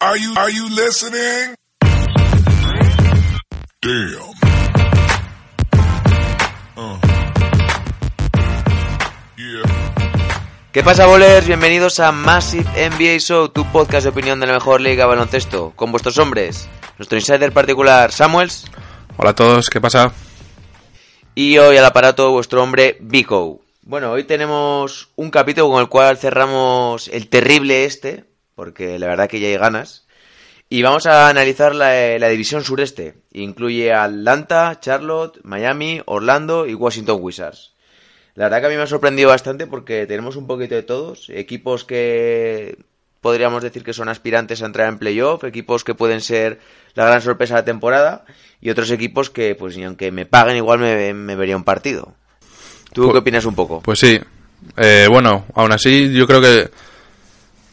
Are you are you listening? Damn. Uh. Yeah. ¿Qué pasa, bolers? Bienvenidos a Massive NBA Show, tu podcast de opinión de la mejor liga de baloncesto, con vuestros hombres, nuestro insider particular Samuels Hola a todos, ¿qué pasa? y hoy al aparato vuestro hombre Vico. Bueno, hoy tenemos un capítulo con el cual cerramos el terrible este, porque la verdad que ya hay ganas, y vamos a analizar la, la división sureste. Incluye a Atlanta, Charlotte, Miami, Orlando y Washington Wizards. La verdad que a mí me ha sorprendido bastante porque tenemos un poquito de todos. Equipos que podríamos decir que son aspirantes a entrar en playoff, equipos que pueden ser la gran sorpresa de la temporada y otros equipos que, pues, ni aunque me paguen, igual me, me vería un partido. ¿Tú Pu- qué opinas un poco? Pues sí. Eh, bueno, aún así, yo creo que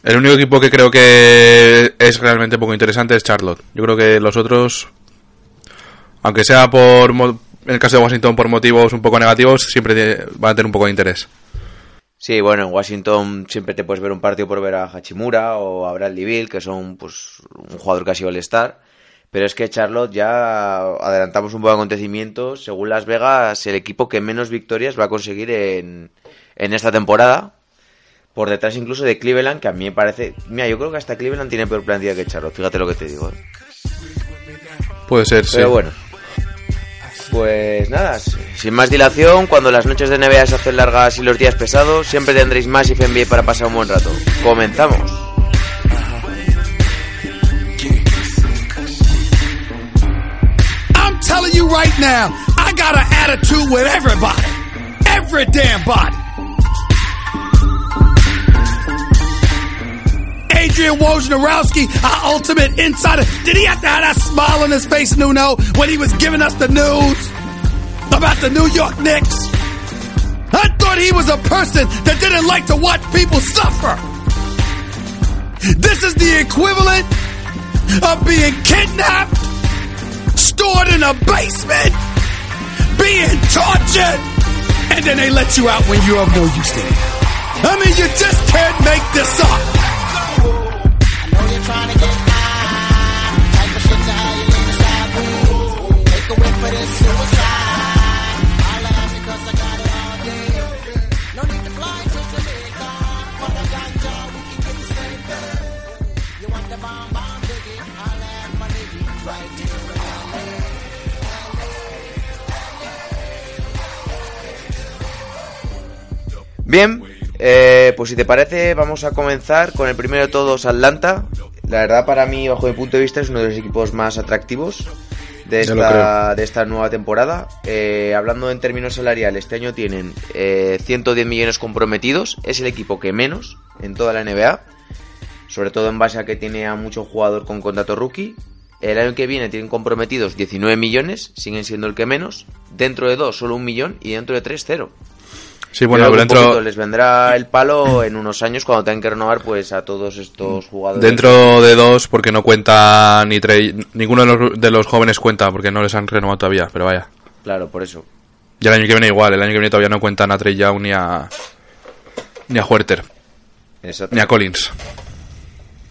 el único equipo que creo que es realmente poco interesante es Charlotte. Yo creo que los otros, aunque sea por, en el caso de Washington, por motivos un poco negativos, siempre van a tener un poco de interés. Sí, bueno, en Washington siempre te puedes ver un partido por ver a Hachimura o a Bradley Bill, que son pues un jugador casi all-star. Pero es que Charlotte ya adelantamos un poco de acontecimientos. Según Las Vegas, el equipo que menos victorias va a conseguir en, en esta temporada. Por detrás incluso de Cleveland, que a mí me parece... Mira, yo creo que hasta Cleveland tiene peor plantilla que Charlotte, fíjate lo que te digo. ¿eh? Puede ser, sí. Pero bueno. Pues nada, sin más dilación, cuando las noches de NBA se hacen largas y los días pesados, siempre tendréis más NBA para pasar un buen rato. Comenzamos. I'm telling you right now, I got an attitude with everybody. Every damn body. Adrian Wojnarowski, our ultimate insider. Did he have to have that smile on his face, Nuno, when he was giving us the news about the New York Knicks? I thought he was a person that didn't like to watch people suffer. This is the equivalent of being kidnapped stored in a basement, being tortured, and then they let you out when you're of no use to them. I mean, you just can't make this up. Bien, eh, pues si te parece, vamos a comenzar con el primero de todos, Atlanta. La verdad, para mí, bajo mi punto de vista, es uno de los equipos más atractivos de esta, de esta nueva temporada. Eh, hablando en términos salariales, este año tienen eh, 110 millones comprometidos. Es el equipo que menos en toda la NBA. Sobre todo en base a que tiene a mucho jugador con contrato rookie. El año que viene tienen comprometidos 19 millones, siguen siendo el que menos. Dentro de dos, solo un millón. Y dentro de tres, cero. Sí, bueno, pero dentro, les vendrá el palo en unos años cuando tengan que renovar pues a todos estos jugadores. dentro de dos, porque no cuenta ni Trey, ninguno de los, de los jóvenes cuenta, porque no les han renovado todavía, pero vaya. Claro, por eso. Y el año que viene igual, el año que viene todavía no cuentan a Trey Young ni a, ni a Huerter, Exacto. ni a Collins.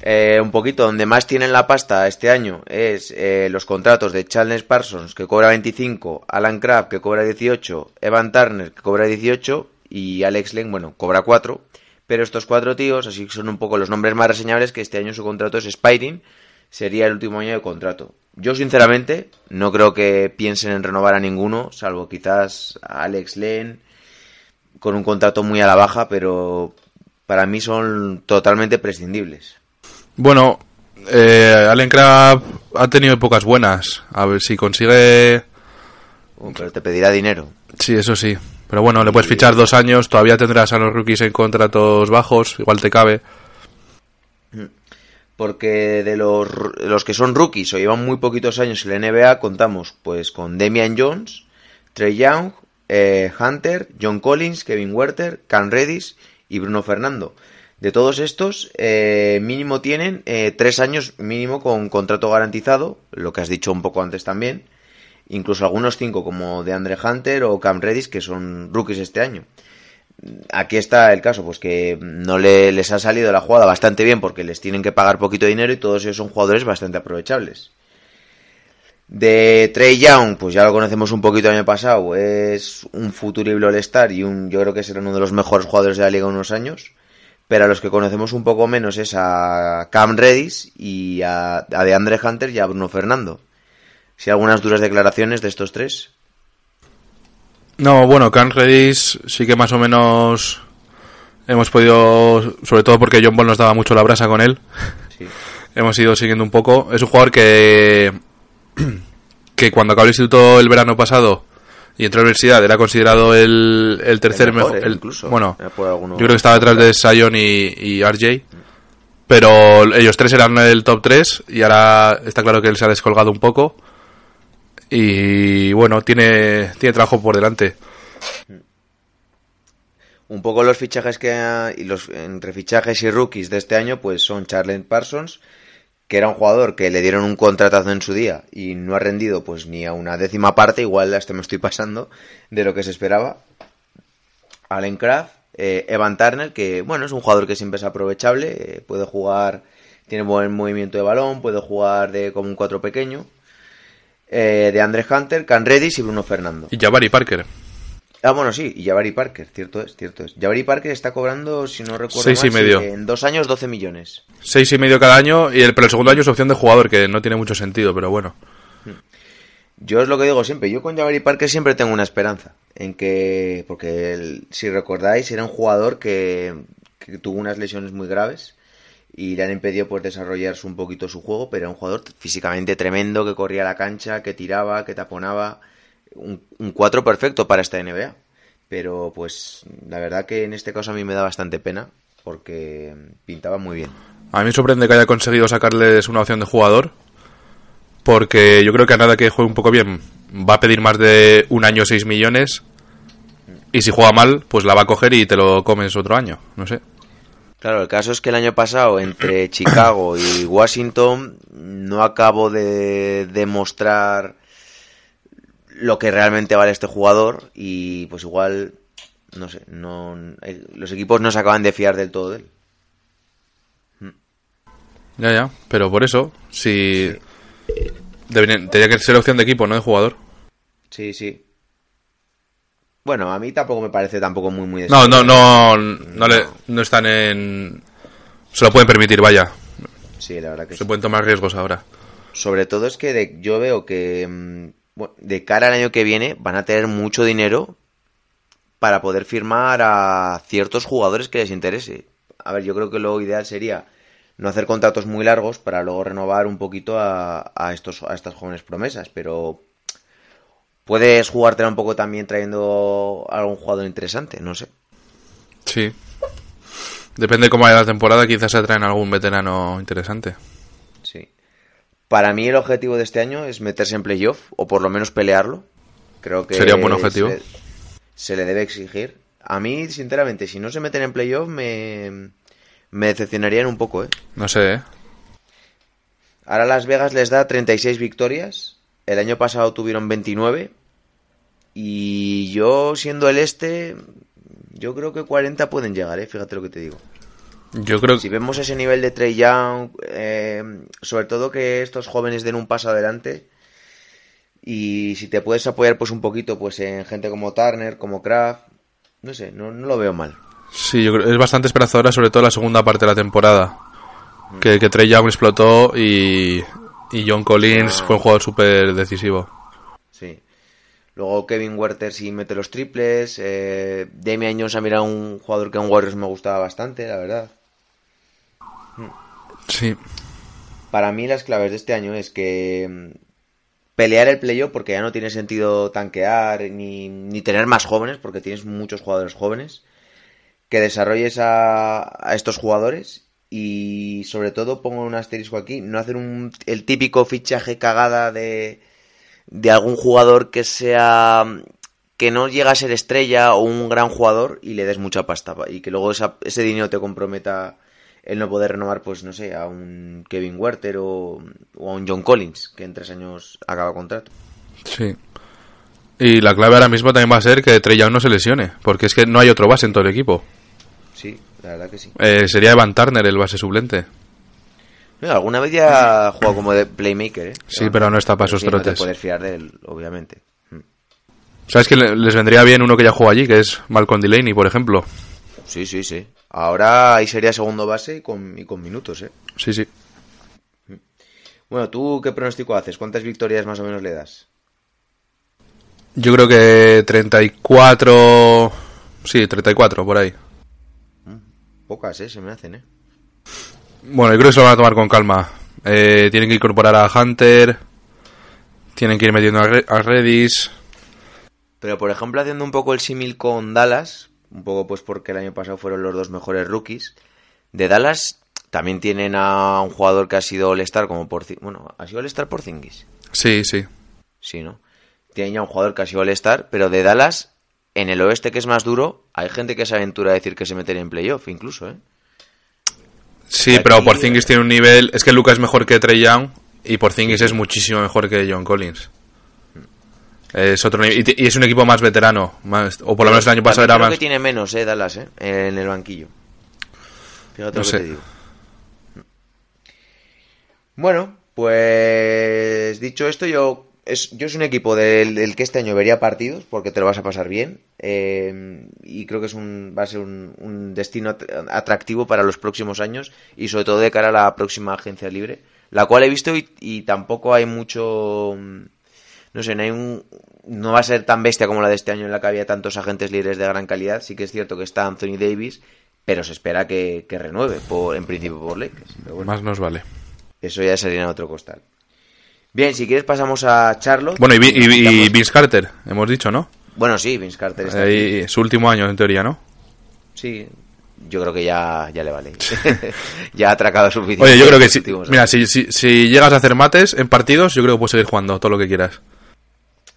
Eh, un poquito donde más tienen la pasta este año es eh, los contratos de Charles Parsons que cobra 25, Alan Crabb que cobra 18, Evan Turner que cobra 18 y Alex Len, bueno, cobra 4. Pero estos cuatro tíos, así que son un poco los nombres más reseñables que este año su contrato es expiring, sería el último año de contrato. Yo sinceramente no creo que piensen en renovar a ninguno, salvo quizás a Alex Len con un contrato muy a la baja, pero para mí son totalmente prescindibles. Bueno, eh, Allen Crab ha tenido épocas buenas. A ver si consigue. Uh, pero te pedirá dinero. Sí, eso sí. Pero bueno, le puedes fichar dos años. Todavía tendrás a los rookies en contratos bajos. Igual te cabe. porque de los, los que son rookies o llevan muy poquitos años en la NBA contamos pues con Damian Jones, Trey Young, eh, Hunter, John Collins, Kevin Werther, Cam Redis y Bruno Fernando. De todos estos, eh, mínimo tienen eh, tres años mínimo con contrato garantizado, lo que has dicho un poco antes también. Incluso algunos cinco, como de Andre Hunter o Cam Redis, que son rookies este año. Aquí está el caso, pues que no le, les ha salido la jugada bastante bien porque les tienen que pagar poquito dinero y todos ellos son jugadores bastante aprovechables. De Trey Young, pues ya lo conocemos un poquito el año pasado, es un futurible All-Star y un, yo creo que será uno de los mejores jugadores de la liga en unos años. Pero a los que conocemos un poco menos es a Cam Redis y a, a DeAndre Hunter y a Bruno Fernando. Si algunas duras declaraciones de estos tres. No, bueno, Cam Redis sí que más o menos hemos podido, sobre todo porque John Ball nos daba mucho la brasa con él, Sí. hemos ido siguiendo un poco. Es un jugador que, que cuando acabó el instituto el verano pasado y entró a la universidad era considerado el, el tercer mejor, mejor. eh, el- incluso. Bueno, alguno- yo creo que estaba detrás de Sion y, y RJ. Pero ellos tres eran el top 3 y ahora está claro que él se ha descolgado un poco. Y bueno, tiene, tiene trabajo por delante. Un poco los fichajes que y los entre fichajes y rookies de este año pues son Charlie Parsons, que era un jugador que le dieron un contratazo en su día y no ha rendido pues ni a una décima parte, igual hasta me estoy pasando de lo que se esperaba. Allen Kraft, eh, Evan Turner, que bueno, es un jugador que siempre es aprovechable, eh, puede jugar, tiene buen movimiento de balón, puede jugar de como un cuatro pequeño. Eh, de Andre Hunter, Can Redis y Bruno Fernando. Y Jabari Parker. Ah, bueno, sí, y Jabari Parker, cierto es, cierto es. Jabari Parker está cobrando, si no recuerdo Seis y medio. en dos años 12 millones. Seis y medio cada año, y el, pero el segundo año es opción de jugador, que no tiene mucho sentido, pero bueno. Yo es lo que digo siempre, yo con Jabari Parker siempre tengo una esperanza, en que, porque él, si recordáis, era un jugador que, que tuvo unas lesiones muy graves y le han impedido pues desarrollarse un poquito su juego, pero era un jugador físicamente tremendo, que corría la cancha, que tiraba, que taponaba, un, un cuatro perfecto para esta NBA. Pero pues la verdad que en este caso a mí me da bastante pena, porque pintaba muy bien. A mí me sorprende que haya conseguido sacarles una opción de jugador, porque yo creo que a nada que juegue un poco bien va a pedir más de un año 6 millones, y si juega mal, pues la va a coger y te lo comes otro año, no sé. Claro, el caso es que el año pasado entre Chicago y Washington no acabo de demostrar lo que realmente vale este jugador y pues igual, no sé, no, eh, los equipos no se acaban de fiar del todo de él. Ya, ya, pero por eso, si... debería- Tendría que ser opción de equipo, no de jugador. Sí, sí. Bueno, a mí tampoco me parece tampoco muy muy No, no, no, no, le, no están en... Se lo pueden permitir, vaya. Sí, la verdad que Se sí. pueden tomar riesgos ahora. Sobre todo es que de- yo veo que mm, bueno, de cara al año que viene van a tener mucho dinero para poder firmar a ciertos jugadores que les interese. A ver, yo creo que lo ideal sería no hacer contratos muy largos para luego renovar un poquito a, a estos a estas jóvenes promesas, pero puedes jugártela un poco también trayendo a algún jugador interesante, no sé. Sí. Depende de cómo vaya la temporada, quizás se traen algún veterano interesante. Sí. Para mí el objetivo de este año es meterse en playoff o por lo menos pelearlo. Creo que Sería un buen objetivo. Se, se le debe exigir. A mí, sinceramente, si no se meten en playoff me, me decepcionarían un poco, ¿eh? No sé, ¿eh? Ahora Las Vegas les da 36 victorias. El año pasado tuvieron 29. Y yo, siendo el este, yo creo que 40 pueden llegar, ¿eh? Fíjate lo que te digo. Yo creo Si que... vemos ese nivel de Trey Young, eh, sobre todo que estos jóvenes den un paso adelante. Y si te puedes apoyar pues un poquito pues en gente como Turner, como Kraft, no sé, no, no lo veo mal. Sí, yo creo es bastante esperanzadora, sobre todo la segunda parte de la temporada. Que, que Trey Young explotó y, y John Collins Ah. fue un jugador súper decisivo. Sí. Luego Kevin Werther sí mete los triples. Eh, Damian Jones a mí era un jugador que en Warriors me gustaba bastante, la verdad. Sí. Para mí las claves de este año es que mm, pelear el playoff porque ya no tiene sentido tanquear ni, ni tener más jóvenes porque tienes muchos jugadores jóvenes. Que desarrolles a, a estos jugadores y sobre todo pongo un asterisco aquí, no hacer un, el típico fichaje cagada de, de algún jugador que sea que no llega a ser estrella o un gran jugador y le des mucha pasta y que luego esa- ese dinero te comprometa el no poder renovar, pues no sé, a un Kevin Werther o, a un John Collins, que en tres años acaba contrato. Sí. Y la clave ahora mismo también va a ser que Trey Young no se lesione, porque es que no hay otro base en todo el equipo. Sí, la verdad que sí. Eh, sería Evan Turner el base suplente. Alguna vez ya ha jugado como de playmaker, ¿eh? Sí, pero no está para esos sí, No te trotes. puedes fiar de él, obviamente. Mm. ¿Sabes que le- les vendría bien uno que ya jugó allí, que es Malcolm Delaney, por ejemplo? Sí, sí, sí. Ahora ahí sería segundo base y con, y con minutos, ¿eh? Sí, sí. Bueno, ¿tú qué pronóstico haces? ¿Cuántas victorias más o menos le das? Yo creo que 34... Sí, 34, por ahí. Pocas, ¿eh? Se me hacen, ¿eh? Bueno, yo creo que se lo van a tomar con calma. Eh, tienen que incorporar a Hunter. Tienen que ir metiendo a, Re- a Redis. Pero, por ejemplo, haciendo un poco el símil con Dallas, un poco pues porque el año pasado fueron los dos mejores rookies, de Dallas también tienen a un jugador que ha sido All-Star como por... Bueno, ¿ha sido All-Star por Zingis? Sí, sí. Sí, ¿no? Tienen ya un jugador que ha sido All-Star, pero de Dallas, en el oeste que es más duro, hay gente que se aventura a decir que se metería en playoff, incluso, ¿eh? Sí, Aquí, pero Porzingis tiene un nivel... Es que Lucas es mejor que Trey Young y Porzingis es muchísimo mejor que John Collins. Es otro nivel. Y, es un equipo más veterano. Más, o por lo menos el año pasado era creo más... que tiene menos, ¿eh? Dallas, ¿eh? En el banquillo. Fíjate No lo que sé. te digo. Bueno, pues dicho esto, yo es, yo es un equipo del, del que este año vería partidos porque te lo vas a pasar bien eh, y creo que es un, va a ser un, un destino at- atractivo para los próximos años y sobre todo de cara a la próxima agencia libre, la cual he visto y, y tampoco hay mucho, mm, no sé, no, hay un, no va a ser tan bestia como la de este año en la que había tantos agentes libres de gran calidad, sí que es cierto que está Anthony Davis, pero se espera que, que renueve, por, en principio por Lakers. Bueno. Más nos vale. Eso ya sería en otro costal. Bien, si quieres pasamos a Charlotte. Bueno, y, Vince Carter, hemos dicho, ¿no? Bueno, sí, Vince Carter está aquí. Su último año, en teoría, ¿no? Sí, yo creo que ya, ya le vale. ya ha atracado suficiente. Oye, yo creo que últimos Mira, si, si, si llegas a hacer mates en partidos, yo creo que puedes seguir jugando todo lo que quieras.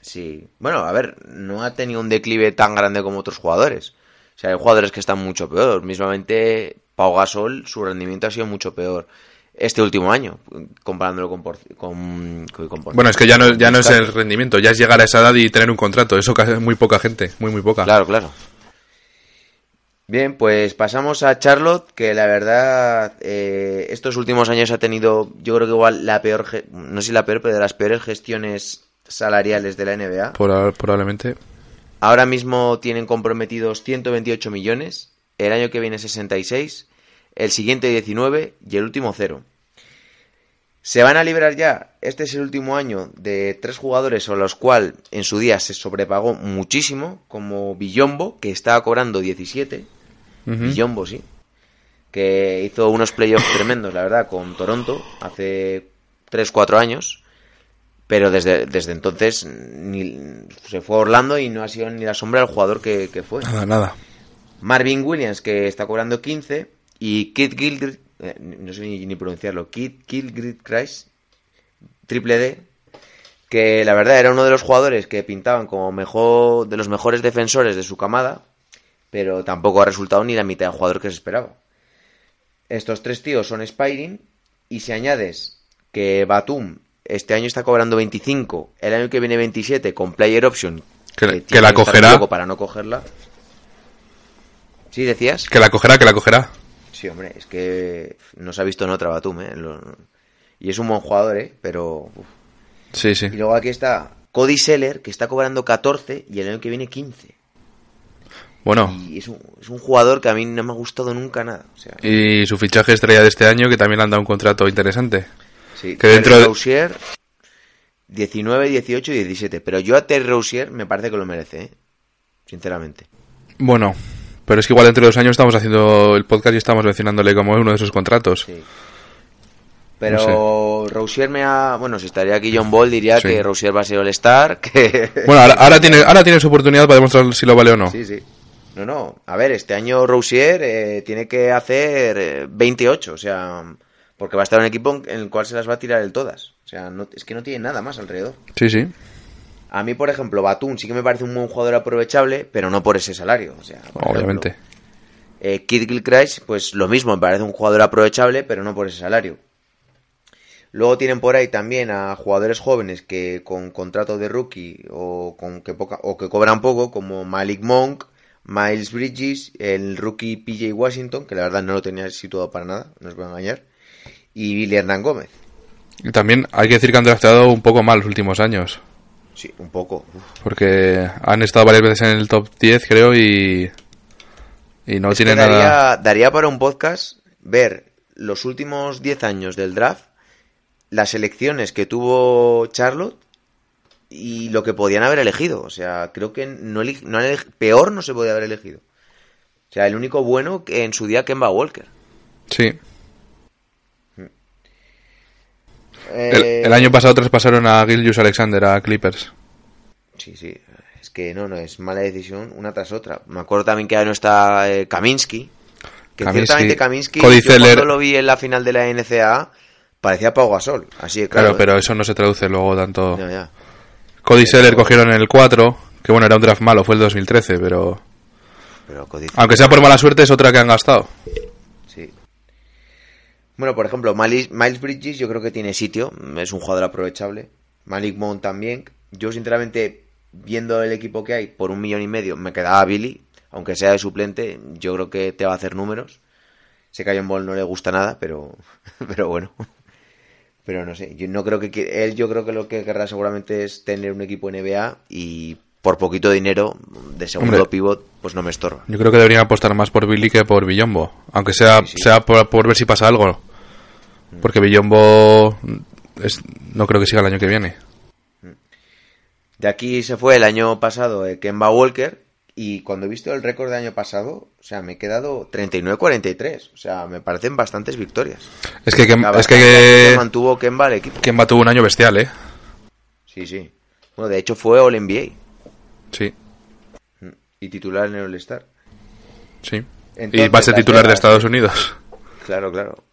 Sí. Bueno, a ver, no ha tenido un declive tan grande como otros jugadores. O sea, hay jugadores que están mucho peor. Mismamente, Pau Gasol, su rendimiento ha sido mucho peor este último año, comparándolo con... Por, con, con- Bueno, es que ya no, ya no es el rendimiento, ya es llegar a esa edad y tener un contrato. Eso es muy poca gente, muy, muy poca. Claro, claro. Bien, pues pasamos a Charlotte, que la verdad eh, estos últimos años ha tenido, yo creo que igual la peor, no sé si la peor, pero de las peores gestiones salariales de la NBA. Por- probablemente. Ahora mismo tienen comprometidos 128 millones, el año que viene 66, el siguiente 19 y el último 0. Se van a librar ya, este es el último año, de tres jugadores a los cuales en su día se sobrepagó muchísimo, como Villombo, que estaba cobrando 17, Ujú. Villombo, sí, que hizo unos playoffs tremendos, la verdad, con Toronto hace 3-4 años, pero desde, desde entonces ni, se fue a Orlando y no ha sido ni la sombra del jugador que, que fue. Nada, nada. Marvin Williams, que está cobrando 15, y Kid Gilchrist, eh, no sé ni, ni pronunciarlo, Kid Gilchrist, triple D, que la verdad era uno de los jugadores que pintaban como mejor de los mejores defensores de su camada, pero tampoco ha resultado ni la mitad del jugador que se esperaba. Estos tres tíos son Spiring, y si añades que Batum este año está cobrando 25, el año que viene 27 con Player Option, Que- que la cogerá. para no cogerla. ¿Sí decías? Que la cogerá, que la cogerá. Sí, hombre, es que no se ha visto en otra Batum, ¿eh? Lo- Y es un buen jugador, ¿eh? Pero... uf. Sí, sí. Y luego aquí está Cody Seller, que está cobrando 14 y el año que viene 15. Bueno, Y es un, es un jugador que a mí no me ha gustado nunca nada. O sea, y su fichaje estrella de este año, que también le han dado un contrato interesante. sí, que dentro de- Rozier, 19, 18 y 17. Pero yo a Terry Rozier me parece que lo merece, ¿eh? Sinceramente. Bueno, pero es que igual dentro de dos años estamos haciendo el podcast y estamos mencionándole como uno de esos contratos. Sí. Pero Rozier me ha... Bueno, si estaría aquí John Ball diría Sí. que Rozier va a ser All-Star, que... Bueno, ahora, ahora tiene, ahora tiene su oportunidad para demostrar si lo vale o no. Sí, sí. No, no. A ver, este año Rousier eh, tiene que hacer eh, 28, o sea, porque va a estar un equipo en en el cual se las va a tirar el todas. O sea, no- es que no tiene nada más alrededor. Sí, sí. A mí, por ejemplo, Batum sí que me parece un buen jugador aprovechable, pero no por ese salario. O sea, por Obviamente. ejemplo, eh, Kid Gilchrist, pues lo mismo, me parece un jugador aprovechable, pero no por ese salario. Luego tienen por ahí también a jugadores jóvenes que con contrato de rookie o con que poca, o que cobran poco, como Malik Monk, Miles Bridges, el rookie PJ Washington, que la verdad no lo tenía situado para nada, no os voy a engañar, y Billy Hernán Gómez. Y también hay que decir que han drafteado un poco mal los últimos años. Sí, un poco. uf. Porque han estado varias veces en el top 10, creo, y. Y no Es daría, nada. daría para un podcast ver los últimos 10 años del draft, las elecciones que tuvo Charlotte y lo que podían haber elegido. O sea, creo que no, no peor no se podía haber elegido. O sea, el único bueno que en su día Kemba Walker. Sí. Eh, El, el año pasado traspasaron a Gilgius Alexander a Clippers. Sí, sí. Es que no, no, es mala decisión una tras otra. Me acuerdo también que ya no está eh, Kaminsky. Que Kaminsky, ciertamente Kaminsky, Cody yo Zeller. cuando lo vi en la final de la NCAA, parecía Pau Gasol. Así Claro, claro. pero eso no se traduce luego tanto. Ya. Cody Seller cogieron en el 4, que bueno, era un draft malo, fue el 2013, pero. Pero Cody Aunque sea por mala suerte, es otra que han gastado. Bueno, por ejemplo, Miles, Bridges yo creo que tiene sitio, es un jugador aprovechable. Malik Monk también. Yo, sinceramente, viendo el equipo que hay, por un millón y medio, me quedaba Billy, aunque sea de suplente, yo creo que te va a hacer números. Sé que a John Ball no le gusta nada, pero, pero bueno. Pero no sé, yo no creo que él, yo creo que lo que querrá seguramente es tener un equipo NBA y por poquito dinero de segundo Hombre. pivot, pues no me estorba. Yo creo que deberían apostar más por Billy que por Villombo. Aunque sea, Sí, sí. sea por, por ver si pasa algo. Porque Villombo es, no creo que siga el año que viene. De aquí se fue el año pasado eh, Kemba Walker y cuando he visto el récord del año pasado, o sea, me he quedado 39-43. O sea, me parecen bastantes victorias. Es que, Kem- es mantuvo Kemba al equipo. Kemba tuvo un año bestial, ¿eh? Sí, sí. Bueno, de hecho fue All NBA Sí, y titular en el All-Star. sí. y va a ser titular de Estados Unidos. Claro, claro.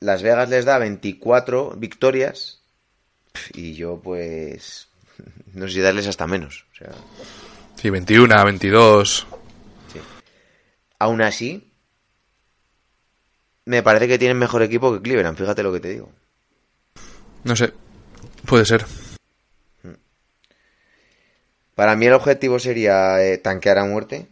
Las Vegas les da 24 victorias y yo pues no sé si darles hasta menos. O sea, Sí, 21, 22. aún así me parece que tienen mejor equipo que Cleveland, fíjate lo que te digo. No sé. Puede ser. Para mí el objetivo sería eh, tanquear a muerte.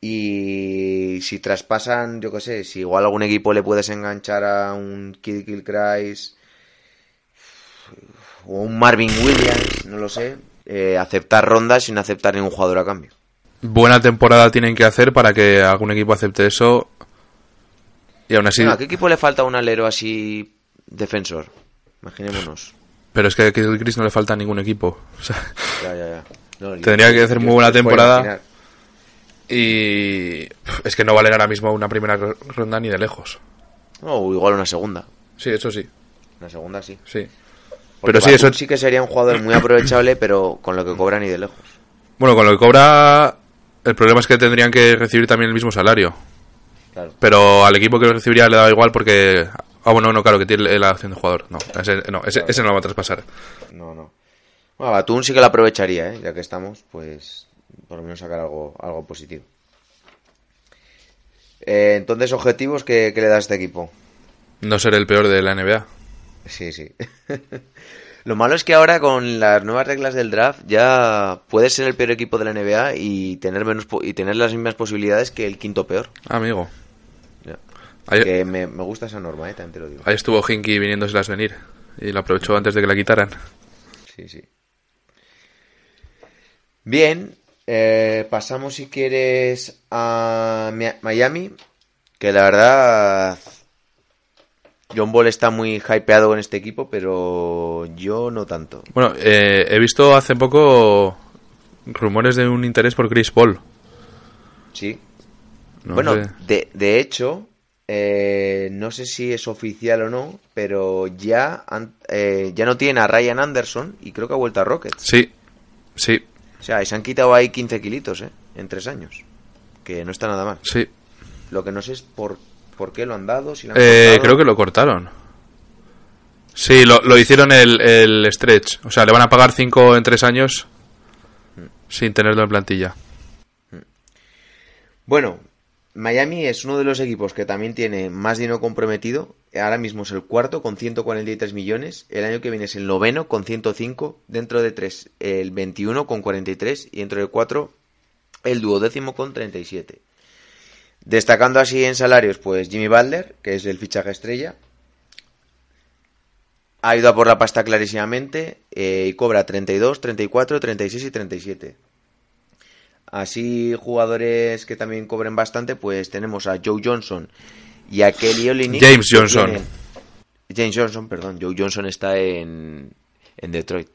Y si traspasan, yo qué sé, si igual algún equipo le puedes enganchar a un Kid Gilchrist o un Marvin Williams, no lo sé, eh, aceptar rondas sin aceptar ningún jugador a cambio. Buena temporada tienen que hacer para que algún equipo acepte eso. Y aún así. Bueno, ¿A qué equipo le falta un alero así defensor? Imaginémonos. Pero es que a Chris no le falta a ningún equipo. O sea, Ya, ya, ya. No, yo- Tendría que hacer muy buena temporada. Y es que no valen ahora mismo una primera ro- ronda ni de lejos. No, o igual una segunda. Sí, eso sí. Una segunda sí. Sí. Porque Pero sí, eso- sí que sería un jugador muy aprovechable, pero con lo que cobra ni de lejos. Bueno, con lo que cobra, el problema es que tendrían que recibir también el mismo salario. Claro. Pero al equipo que lo recibiría le da igual porque. Ah, bueno, no, claro, que tiene la opción de jugador. No, ese no, ese, ese no lo va a traspasar. No, no. Bueno, Batum sí que lo aprovecharía, ¿eh? Ya que estamos, pues por lo menos sacar algo, algo positivo. Eh, entonces, objetivos que, le da a este equipo. No ser el peor de la NBA. Sí, sí. Lo malo es que ahora con las nuevas reglas del draft ya puedes ser el peor equipo de la NBA y tener menos po- y tener las mismas posibilidades que el quinto peor. Amigo. Ahí, Que me, me gusta esa norma, ¿eh? También te lo digo. ahí estuvo Hinky viniéndoselas venir. Y lo aprovechó antes de que la quitaran. Sí, sí. Bien, eh, pasamos si quieres a Mi- Miami, que la verdad John Ball está muy hypeado en este equipo, pero yo no tanto. Bueno, eh, he visto hace poco rumores de un interés por Chris Paul. Sí. No bueno, de, de hecho, eh, no sé si es oficial o no, pero ya, eh, ya no tienen a Ryan Anderson y creo que ha vuelto a Rockets. Sí, sí. O sea, y se han quitado ahí 15 kilitos, ¿eh? En tres años. que no está nada mal. Sí. Lo que no sé es por, por qué lo han dado, si lo han Eh, creo que lo cortaron. Sí, lo, lo hicieron el, el stretch. O sea, le van a pagar 5 en 3 años sin tenerlo en plantilla. Bueno, Miami es uno de los equipos que también tiene más dinero comprometido. Ahora mismo es el cuarto con 143 millones. El año que viene es el noveno con 105. Dentro de tres el 21 con 43. Y dentro de cuatro el duodécimo con 37. Destacando así en salarios, pues Jimmy Butler, que es el fichaje estrella. Ha ido a por la pasta clarísimamente eh, y cobra 32, 34, 36 y 37. Así jugadores que también cobren bastante, pues tenemos a Joe Johnson y a Kelly Olynyk. James Johnson. James Johnson, perdón. Joe Johnson está en, en Detroit.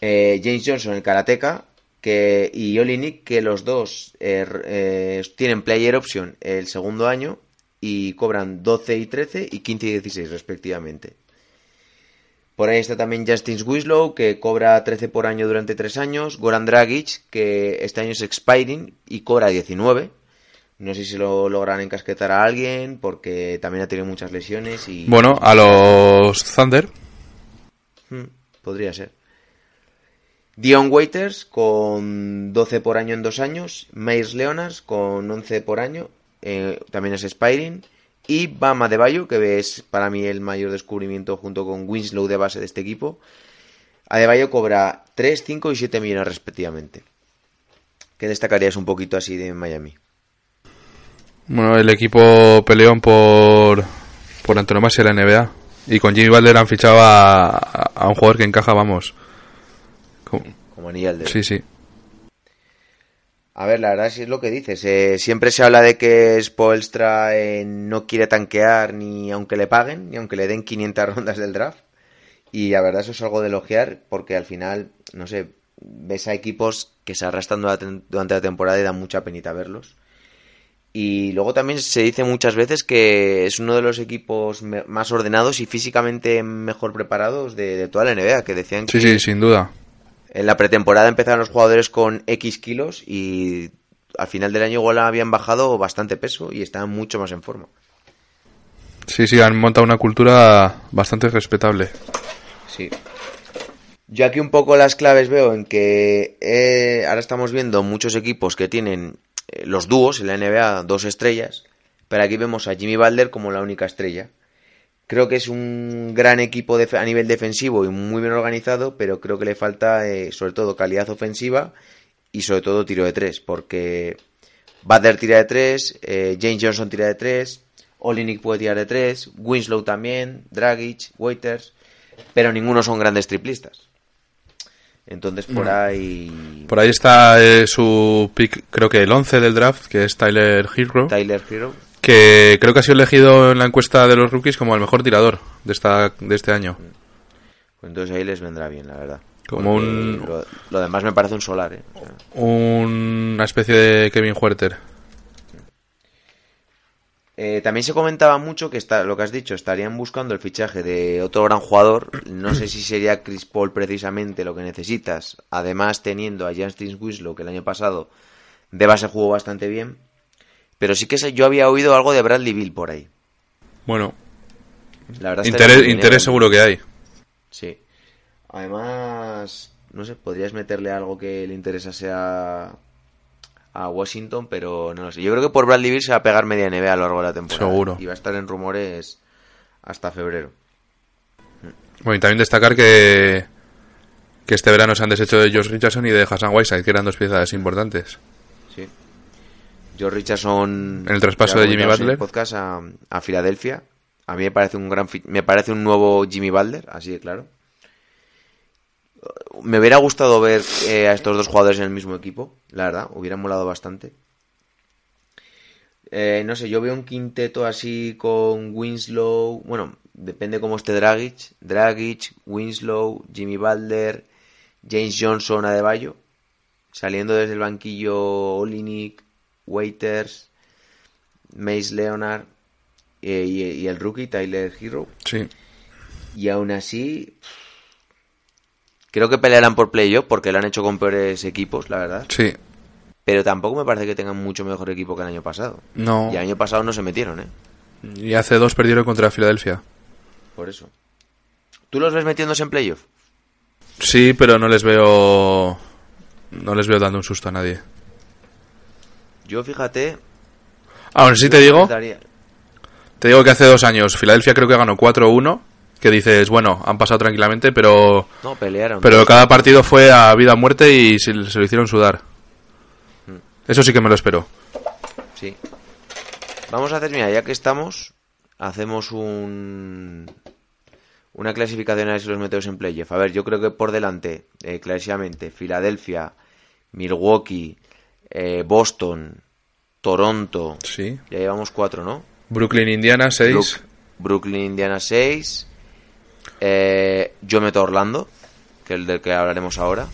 Eh, James Johnson, el karateca, que, y Olynyk, que los dos eh, eh, tienen player option el segundo año y cobran 12 y 13 y 15 y 16 respectivamente. Por ahí está también Justin Winslow, que cobra 13 por año durante 3 años. Goran Dragic, que este año es expiring y cobra 19. No sé si lo logran encasquetar a alguien, porque también ha tenido muchas lesiones y... Bueno, a los Thunder. Hmm, podría ser. Dion Waiters con 12 por año en 2 años. Myers Leonard con 11 por año. eh, también es expiring. Y Bama de Bayo, que es para mí el mayor descubrimiento junto con Winslow de base de este equipo. Adebayo cobra 3, 5 y 7 millones respectivamente. ¿Qué destacarías un poquito así de Miami? Bueno, el equipo peleón por, por antonomasia de la NBA. Y con Jimmy Butler han fichado a, a un jugador que encaja, vamos. Como- Como anilla al dedo. Sí, sí. A ver, la verdad sí es lo que dices. eh, siempre se habla de que Spoelstra eh, no quiere tanquear ni aunque le paguen, ni aunque le den 500 rondas del draft. Y la verdad eso es algo de elogiar porque al final, no sé, ves a equipos que se arrastran durante la temporada y da mucha penita verlos. Y luego también se dice muchas veces que es uno de los equipos más ordenados y físicamente mejor preparados de, de toda la NBA, que decían Sí, que sí, sin duda. En la pretemporada empezaron los jugadores con X kilos y al final del año igual habían bajado bastante peso y estaban mucho más en forma. Sí, sí, han montado una cultura bastante respetable. Sí. Yo aquí un poco las claves veo en que eh, ahora estamos viendo muchos equipos que tienen eh, los dúos en la NBA, dos estrellas, pero aquí vemos a Jimmy Butler como la única estrella. Creo que es un gran equipo a nivel defensivo y muy bien organizado, pero creo que le falta eh, sobre todo calidad ofensiva y sobre todo tiro de tres, porque Butler tira de tres, eh, James Johnson tira de tres, Olinik puede tirar de tres, Winslow también, Dragic, Waiters, pero ninguno son grandes triplistas. Entonces por ahí Por ahí está eh, su pick, creo que el 11 del draft, que es Tyler Hero, Tyler Hero, que creo que ha sido elegido en la encuesta de los rookies como el mejor tirador de esta de este año. pues entonces ahí les vendrá bien, la verdad. Como Porque un- Lo, lo demás me parece un solar, ¿eh? O sea, Una especie de Kevin Huerter. Eh, también se comentaba mucho que está, lo que has dicho, estarían buscando el fichaje de otro gran jugador. No sé si sería Chris Paul precisamente lo que necesitas. Además, teniendo a Justin Winslow, que el año pasado de base jugó bastante bien. Pero sí que yo había oído algo de Bradley Bill por ahí. Bueno, La verdad interés, ¿eh? interés seguro que hay. Sí. Además, no sé, podrías meterle algo que le interesase a, a Washington, pero no lo sé. Yo creo que por Bradley Bill se va a pegar media NBA a lo largo de la temporada. Seguro. Y va a estar en rumores hasta febrero. Bueno, y también destacar que, que este verano se han deshecho de Josh Richardson y de Hassan Whiteside, que eran dos piezas importantes. Sí. George Richardson. En el traspaso de Jimmy en Butler. podcast a, a Filadelfia. A mí me parece un gran me parece un nuevo Jimmy Butler, así de claro. Me hubiera gustado ver eh, a estos dos jugadores en el mismo equipo, la verdad, hubiera molado bastante. Eh, no sé, yo veo un quinteto así con Winslow, bueno, depende cómo esté Dragic, Dragic, Winslow, Jimmy Butler, James Johnson, Adebayo, saliendo desde el banquillo Olinik, Waiters, Mace Leonard eh, y, y el rookie Tyler Hero. Sí. Y aún así, creo que pelearán por playoff porque lo han hecho con peores equipos, la verdad. Sí. pero tampoco me parece que tengan mucho mejor equipo que el año pasado. No. Y el año pasado no se metieron, ¿eh? Y hace dos perdieron contra Filadelfia. Por eso. ¿Tú los ves metiéndose en playoff? Sí, pero no les veo. No les veo dando un susto a nadie. Yo, fíjate... Aún sí te digo, daría- te digo que hace dos años Filadelfia creo que ganó 4-1. Que dices, bueno, han pasado tranquilamente, pero. No, pelearon. Pero cada partido fue a vida o muerte y se, se lo hicieron sudar. Mm. Eso sí que me lo espero. Sí. Vamos a hacer, mira, ya que estamos, hacemos un una clasificación a ver si los metemos en playoff. A ver, yo creo que por delante, eh, clarísimamente, Filadelfia, Milwaukee, eh, Boston, Toronto. Sí. Ya llevamos cuatro, ¿no? Brooklyn, Indiana, 6. Brook- Brooklyn, Indiana 6. Eh, yo meto a Orlando, que es el del que hablaremos ahora.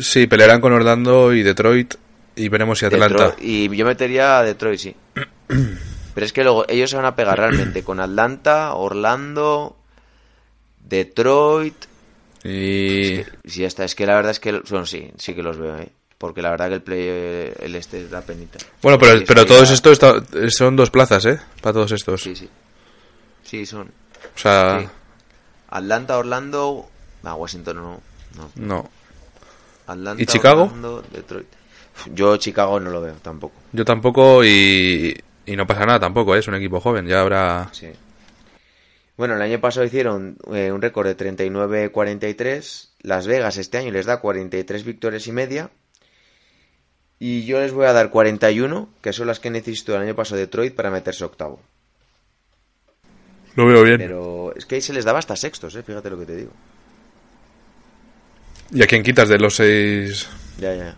Sí, pelearán con Orlando y Detroit. Y veremos si Atlanta. Detroit- y yo metería a Detroit, sí. Pero es que luego ellos se van a pegar realmente con Atlanta, Orlando, Detroit. Y. Sí, ya está. Es que la verdad es que. Bueno, sí, sí que los veo, ¿eh? Porque la verdad que el play, el este da penita. Bueno, pero, pero todos estos está- son dos plazas, ¿eh? Para todos estos. Sí, sí. Sí, son. O sea, Sí. Atlanta, Orlando. Ah, Washington no. no. no. Atlanta, ¿Y Chicago? Orlando, Detroit. Yo Chicago no lo veo tampoco. Yo tampoco y, y no pasa nada tampoco, ¿eh? es un equipo joven, ya habrá... Sí. Bueno, el año pasado hicieron eh, un récord de 39-43. Las Vegas este año les da 43 victorias y media. Y yo les voy a dar 41, que son las que necesitó el año pasado Detroit para meterse octavo. Lo veo bien. Pero es que ahí se les daba hasta sextos, eh, fíjate lo que te digo. ¿Y a quién quitas de los seis? Ya, ya.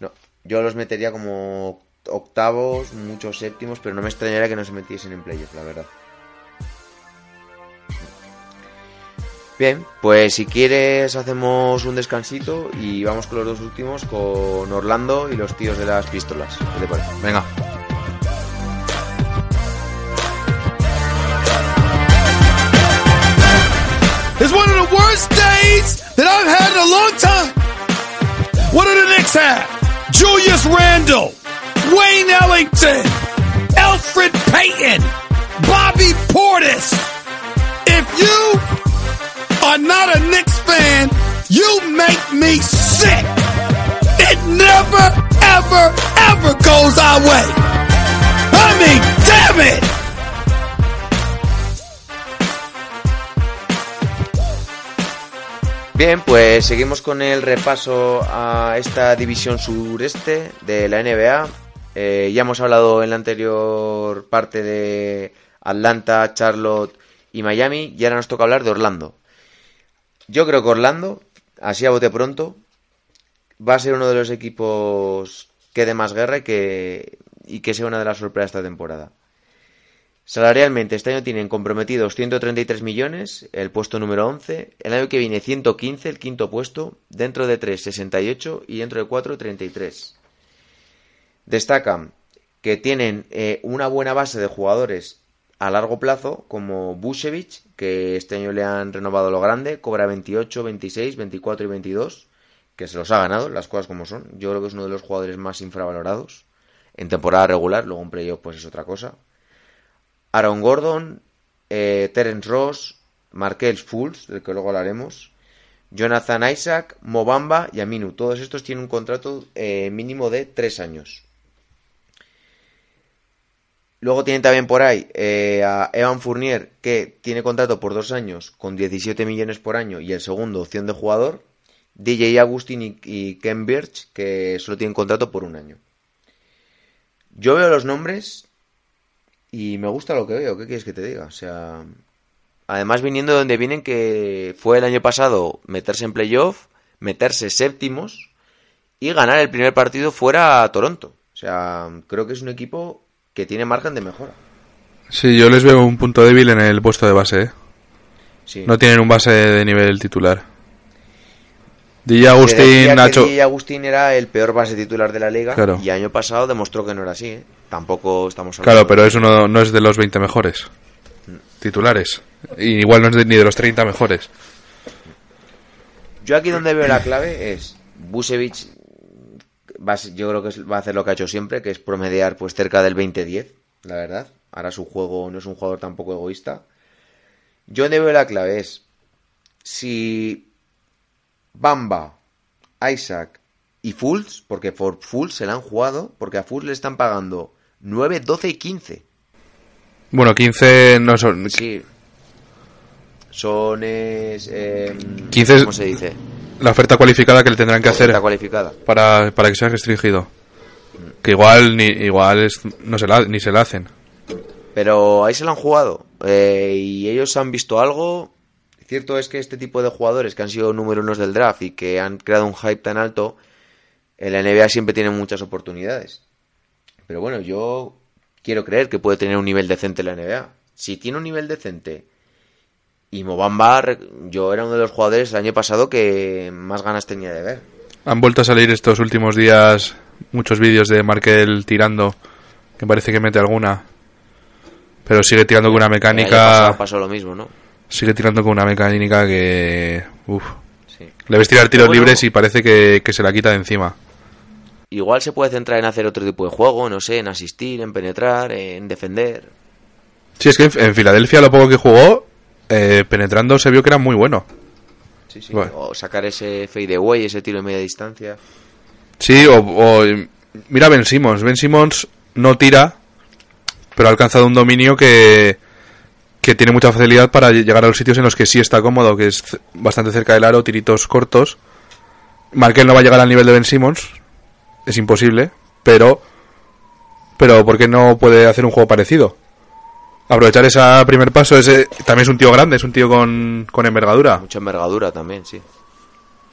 No, yo los metería como octavos, muchos séptimos, pero no me extrañaría que no se metiesen en playoff, la verdad. Bien, pues si quieres hacemos un descansito y vamos con los dos últimos, con Orlando y los tíos de las pistolas. ¿Qué te parece? Venga. It's one of the worst days that I've had in a long time. What do the Knicks have? Julius Randle, Wayne Ellington, Alfred Payton, Bobby Portis. If you are not a Knicks fan, you make me sick. It never, ever, ever goes our way. I mean, damn it! Bien, pues seguimos con el repaso a esta división sureste de la NBA. Eh, ya hemos hablado en la anterior parte de Atlanta, Charlotte y Miami y ahora nos toca hablar de Orlando. Yo creo que Orlando, así a bote pronto, va a ser uno de los equipos que dé más guerra y que, y que sea una de las sorpresas de esta temporada. Salarialmente, este año tienen comprometidos 133 millones, el puesto número 11. El año que viene 115, el quinto puesto. Dentro de 3, 68 y dentro de 4, 33. Destacan que tienen eh, una buena base de jugadores a largo plazo, como Bushevich, que este año le han renovado lo grande, cobra 28, 26, 24 y 22, que se los ha ganado, las cosas como son. Yo creo que es uno de los jugadores más infravalorados en temporada regular, luego en playoff pues es otra cosa. Aaron Gordon, eh, Terence Ross, Markel Fultz, del que luego hablaremos, Jonathan Isaac, Mobamba y Aminu. Todos estos tienen un contrato eh, mínimo de tres años. Luego tienen también por ahí eh, a Evan Fournier, que tiene contrato por dos años con 17 millones por año y el segundo opción de jugador. DJ Agustin y, y Ken Birch, que solo tienen contrato por un año. Yo veo los nombres y me gusta lo que veo. ¿Qué quieres que te diga? O sea, además viniendo de donde vienen, que fue el año pasado meterse en playoff, meterse séptimos y ganar el primer partido fuera a Toronto. O sea, creo que es un equipo que tiene margen de mejora. Sí, yo les veo un punto débil en el puesto de base, ¿eh? Sí. No tienen un base de nivel titular. DJ Agustín, Nacho... DJ Agustín era el peor base titular de la liga Claro. y año pasado demostró que no era así. ¿eh? Tampoco estamos hablando Claro, pero es uno, no es de los 20 mejores titulares. Y igual no es de- ni de los 30 mejores. Yo aquí donde veo la clave es Busevich va yo creo que va a hacer lo que ha hecho siempre, que es promediar pues cerca del 20-10, la verdad. Ahora su juego no es un jugador tampoco egoísta. Yo donde veo la clave es si Bamba, Isaac y Fools, porque por Fools se la han jugado, porque a Fools le están pagando 9, 12 y 15. Bueno, 15 no son. Sí. Son es, em, 15 es- ¿Cómo se dice? La oferta cualificada que le tendrán que hacer Está cualificada. para, para que sea restringido. Que igual ni igual es, no se la, ni se la hacen. Pero ahí se lo han jugado. eh, y ellos han visto algo. Cierto es que este tipo de jugadores que han sido número unos del draft y que han creado un hype tan alto, en la NBA siempre tienen muchas oportunidades. Pero bueno, yo quiero creer que puede tener un nivel decente en la NBA. Si tiene un nivel decente y Mobamba, yo era uno de los jugadores el año pasado que más ganas tenía de ver. Han vuelto a salir estos últimos días muchos vídeos de Markel tirando, que parece que mete alguna. Pero sigue tirando con una mecánica. pasó lo mismo, ¿no? Sigue tirando con una mecánica que. Uf. Sí. Le ves tirar tiros Bueno. libres y parece que, que se la quita de encima. Igual se puede centrar en hacer otro tipo de juego, no sé, en asistir, en penetrar, en defender. Sí, es que en, en Filadelfia lo poco que jugó, eh, penetrando se vio que era muy bueno. Sí, sí. Bueno. O sacar ese fade away, ese tiro de media distancia. Sí, o, o, mira Ben Simmons. Ben Simmons no tira, pero ha alcanzado un dominio que, que tiene mucha facilidad para llegar a los sitios en los que sí está cómodo, que es bastante cerca del aro, tiritos cortos. Markel no va a llegar al nivel de Ben Simmons, es imposible, pero, pero ¿por qué no puede hacer un juego parecido? Aprovechar ese primer paso, ese también es un tío grande, es un tío con, con envergadura. Mucha envergadura también, sí.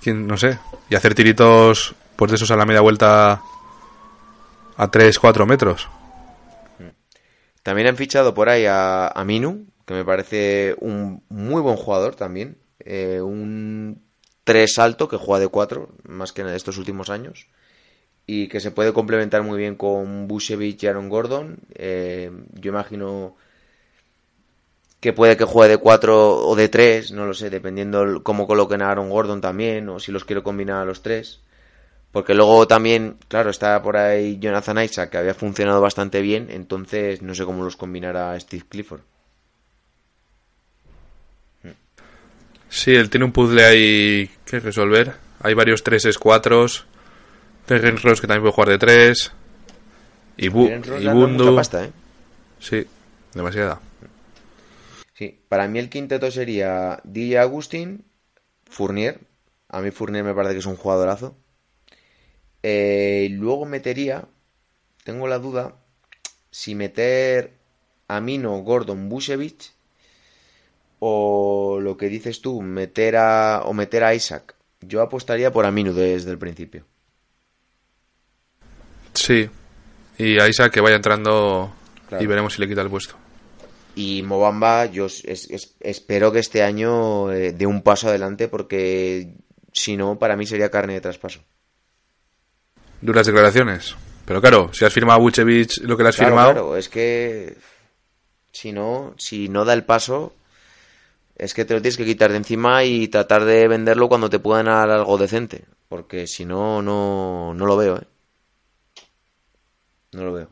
¿Quién- no sé, y hacer tiritos pues de esos a la media vuelta a 3, 4 metros. También han fichado por ahí a, a Minu, que me parece un muy buen jugador también. Eh, un 3 alto que juega de 4, más que en estos últimos años. Y que se puede complementar muy bien con Bushevich y Aaron Gordon. Eh, yo imagino que puede que juegue de 4 o de 3, no lo sé, dependiendo cómo coloquen a Aaron Gordon también, o si los quiero combinar a los tres. Porque luego también, claro, está por ahí Jonathan Isaac, que había funcionado bastante bien, entonces no sé cómo los combinará Steve Clifford. Sí, él tiene un puzzle ahí que resolver. Hay varios 3 4 Terren Ross que también puede jugar de 3. Y, Bu- y Bundu. mucha pasta, ¿eh? Sí, demasiada. Sí, para mí el quinteto sería DJ Agustín, Fournier. A mí Fournier me parece que es un jugadorazo. Eh, luego metería, tengo la duda, si meter a Mino, Gordon, Busevich o lo que dices tú, meter a o meter a Isaac. Yo apostaría por Aminu desde el principio. Sí. Y a Isaac que vaya entrando Claro. y veremos si le quita el puesto. Y Mobamba, yo es- es- espero que este año eh, dé un paso adelante porque si no, para mí sería carne de traspaso. Duras declaraciones. Pero claro, si has firmado a Vucevic lo que le has Claro, firmado, claro, es que si no, si no da el paso, es que te lo tienes que quitar de encima y tratar de venderlo cuando te puedan dar algo decente. Porque si no, no, no lo veo, ¿eh? No lo veo.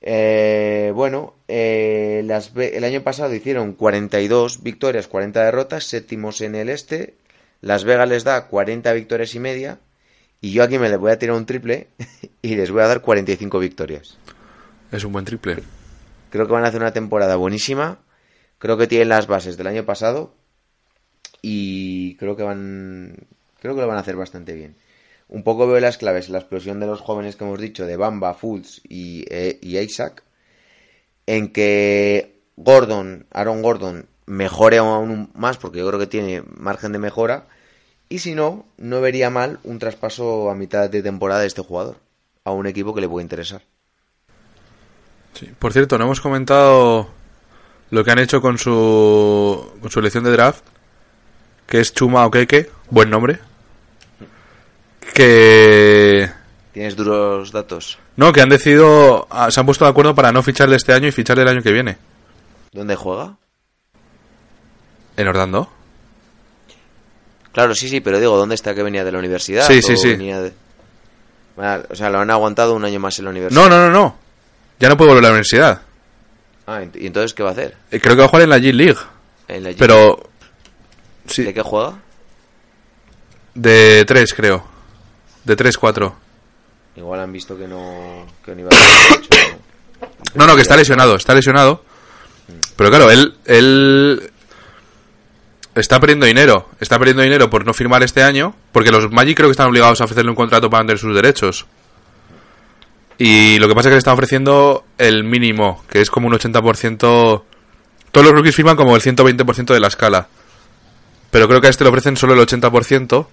Eh, bueno, eh, las, el año pasado hicieron 42 victorias, 40 derrotas, séptimos en el este. Las Vegas les da 40 victorias y media. Y yo aquí me les voy a tirar un triple y les voy a dar 45 victorias. es un buen triple. Creo que van a hacer una temporada buenísima. Creo que tienen las bases del año pasado. Y creo que van. Creo que lo van a hacer bastante bien. Un poco veo las claves, la explosión de los jóvenes que hemos dicho, de Bamba, Fultz y, eh, y Isaac. En que Gordon, Aaron Gordon, mejore aún más, porque yo creo que tiene margen de mejora. Y si no, no vería mal un traspaso a mitad de temporada de este jugador. A un equipo que le puede interesar. Sí. Por cierto, no hemos comentado lo que han hecho con su, con su elección de draft, que es Chuma Okeke, buen nombre. Que ¿Tienes duros datos? No, que han decidido, ah, se han puesto de acuerdo para no ficharle este año y ficharle el año que viene. ¿Dónde juega? En Orlando. Claro, sí, sí, pero digo, ¿dónde está que venía de la universidad? Sí, sí, ¿O sí. venía de- Ah, O sea, lo han aguantado un año más en la universidad. No, no, no, no. Ya no puede volver a la universidad. Ah, ¿y entonces qué va a hacer? Eh, Creo que va a jugar en la G League. En la G- Pero. Sí, ¿De qué juega? de 3, creo. De 3, 4. Igual han visto que no, que no iba a. No, no, que está lesionado, está lesionado. Pero claro, él, él está perdiendo dinero. Está perdiendo dinero por no firmar este año. Porque los Magic creo que están obligados a ofrecerle un contrato para vender sus derechos. Y lo que pasa es que le están ofreciendo el mínimo, que es como un 80%. Todos los rookies firman como el 120% de la escala. Pero creo que a este le ofrecen solo el 80%.